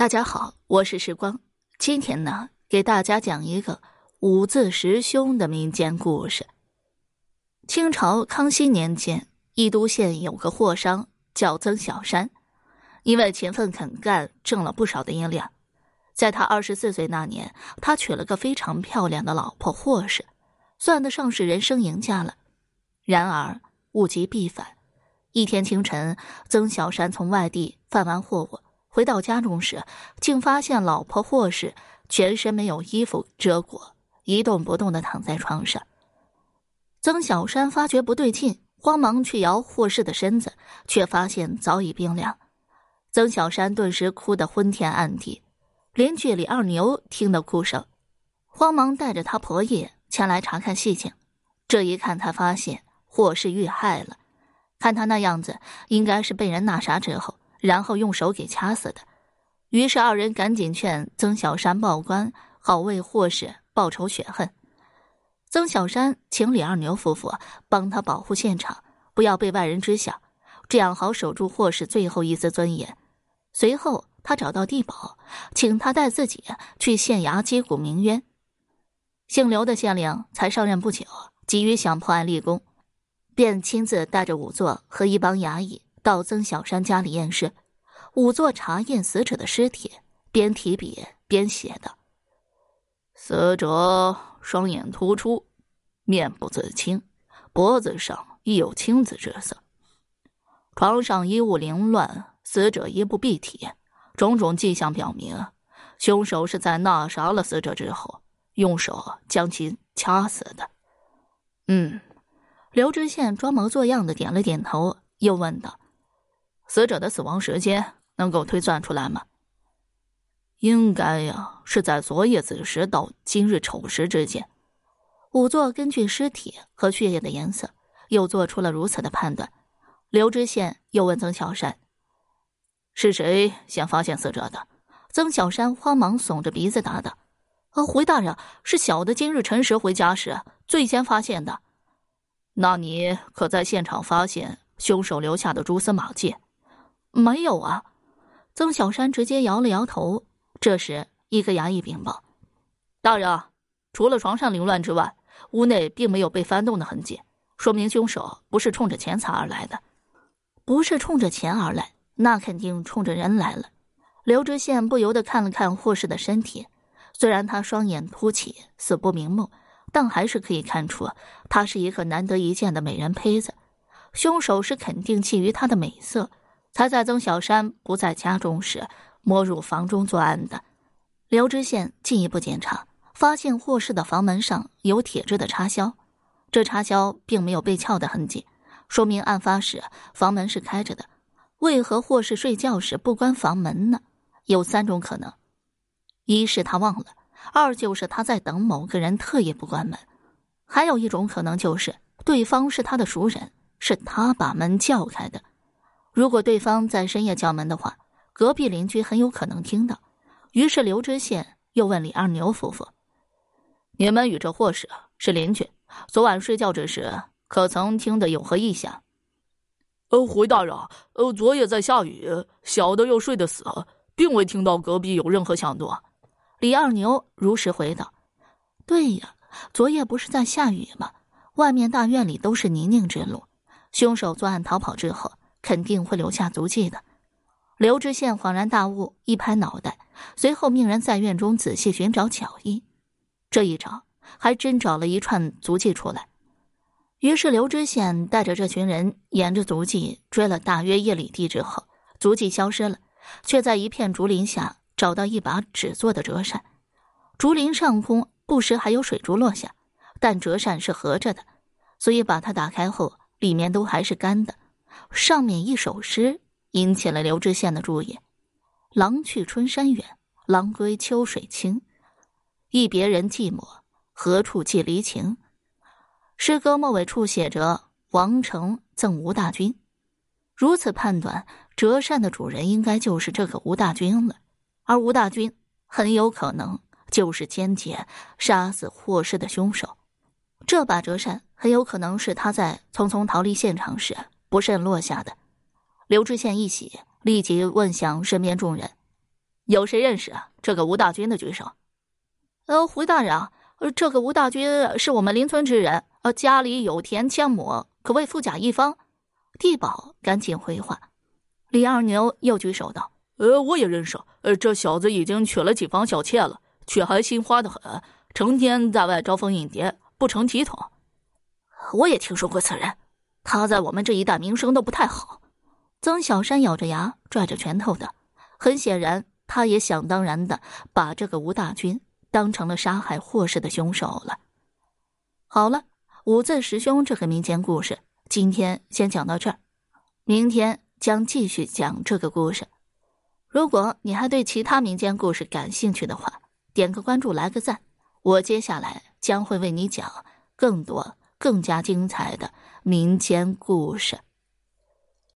大家好，我是时光。今天呢，给大家讲一个五字十凶的民间故事。清朝康熙年间，义都县有个货商叫曾小山，因为勤奋肯干，挣了不少的银两。在他二十四岁那年，他娶了个非常漂亮的老婆霍氏，算得上是人生赢家了。然而物极必反，一天清晨，曾小山从外地贩完货物。回到家中时，竟发现老婆霍氏全身没有衣服遮裹，一动不动的躺在床上。曾小山发觉不对劲，慌忙去摇霍氏的身子，却发现早已冰凉。曾小山顿时哭得昏天暗地。邻居李二牛听得哭声，慌忙带着他婆爷前来查看细情。这一看，他发现霍氏遇害了，看他那样子，应该是被人那啥之后。然后用手给掐死的，于是二人赶紧劝曾小山报官，好为霍氏报仇雪恨。曾小山请李二牛夫妇帮他保护现场，不要被外人知晓，这样好守住霍氏最后一丝尊严。随后，他找到地保，请他带自己去县衙击鼓鸣冤。姓刘的县令才上任不久，急于想破案立功，便亲自带着仵作和一帮衙役。到曾小山家里验尸，仵作查验死者的尸体，边提笔边写道：“死者双眼突出，面部紫青，脖子上亦有青紫之色。床上衣物凌乱，死者衣不蔽体，种种迹象表明，凶手是在那杀了死者之后，用手将其掐死的。”嗯，刘知县装模作样的点了点头，又问道。死者的死亡时间能够推算出来吗？应该呀，是在昨夜子时到今日丑时之间。仵作根据尸体和血液的颜色，又做出了如此的判断。刘知县又问曾小山：“是谁先发现死者的？”曾小山慌忙耸着鼻子答道：“呃，回大人，是小的今日辰时回家时最先发现的。那你可在现场发现凶手留下的蛛丝马迹？”没有啊，曾小山直接摇了摇头。这时，一个衙役禀报：“大人，除了床上凌乱之外，屋内并没有被翻动的痕迹，说明凶手不是冲着钱财而来的。不是冲着钱而来，那肯定冲着人来了。”刘知县不由得看了看霍氏的身体，虽然他双眼凸起，死不瞑目，但还是可以看出她是一个难得一见的美人胚子。凶手是肯定觊觎她的美色。才在曾小山不在家中时，摸入房中作案的。刘知县进一步检查，发现霍氏的房门上有铁质的插销，这插销并没有被撬的痕迹，说明案发时房门是开着的。为何霍氏睡觉时不关房门呢？有三种可能：一是他忘了；二就是他在等某个人，特意不关门；还有一种可能就是对方是他的熟人，是他把门撬开的。如果对方在深夜叫门的话，隔壁邻居很有可能听到。于是刘知县又问李二牛夫妇：“你们与这霍氏是邻居，昨晚睡觉之时，可曾听得有何异响？”“呃，回大人，呃，昨夜在下雨，小的又睡得死，并未听到隔壁有任何响动。”李二牛如实回答：“对呀，昨夜不是在下雨吗？外面大院里都是泥泞之路，凶手作案逃跑之后。”肯定会留下足迹的。刘知县恍然大悟，一拍脑袋，随后命人在院中仔细寻找脚印。这一找，还真找了一串足迹出来。于是刘知县带着这群人沿着足迹追了大约一里地之后，足迹消失了，却在一片竹林下找到一把纸做的折扇。竹林上空不时还有水珠落下，但折扇是合着的，所以把它打开后，里面都还是干的。上面一首诗引起了刘知县的注意：“郎去春山远，郎归秋水清。一别人寂寞，何处寄离情？”诗歌末尾处写着“王成赠吴大军”，如此判断，折扇的主人应该就是这个吴大军了。而吴大军很有可能就是间接杀死霍氏的凶手。这把折扇很有可能是他在匆匆逃离现场时。不慎落下的，刘知县一喜，立即问向身边众人：“有谁认识这个吴大军的举手？呃，胡大人，呃，这个吴大军是我们邻村之人，呃，家里有田千亩，可谓富甲一方。地保赶紧回话。李二牛又举手道：“呃，我也认识，呃，这小子已经娶了几房小妾了，却还心花的很，成天在外招蜂引蝶，不成体统。我也听说过此人，他在我们这一带名声都不太好。”曾小山咬着牙，拽着拳头的，很显然，他也想当然的把这个吴大军。当成了杀害霍氏的凶手了。好了，五字十凶这个民间故事，今天先讲到这儿，明天将继续讲这个故事。如果你还对其他民间故事感兴趣的话，点个关注，来个赞，我接下来将会为你讲更多、更加精彩的民间故事。